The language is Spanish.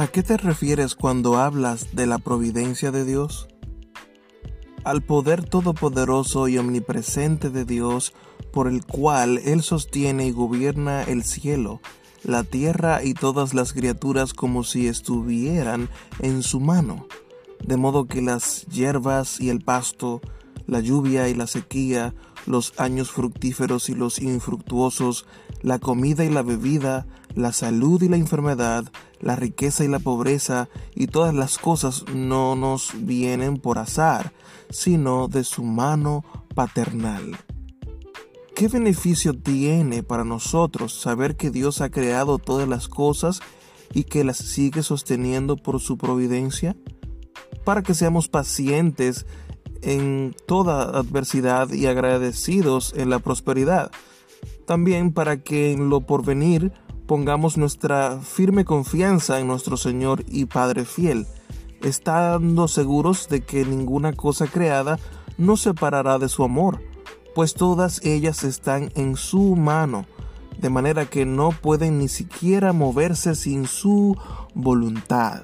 ¿A qué te refieres cuando hablas de la providencia de Dios? Al poder todopoderoso y omnipresente de Dios, por el cual Él sostiene y gobierna el cielo, la tierra y todas las criaturas como si estuvieran en su mano, de modo que las hierbas y el pasto, la lluvia y la sequía, los años fructíferos y los infructuosos, la comida y la bebida, la salud y la enfermedad, la riqueza y la pobreza, y todas las cosas no nos vienen por azar, sino de su mano paternal. ¿Qué beneficio tiene para nosotros saber que Dios ha creado todas las cosas y que las sigue sosteniendo por su providencia? Para que seamos pacientes en toda adversidad y agradecidos en la prosperidad. También para que en lo porvenir pongamos nuestra firme confianza en nuestro Señor y Padre fiel, estando seguros de que ninguna cosa creada nos separará de su amor, pues todas ellas están en su mano, de manera que no pueden ni siquiera moverse sin su voluntad.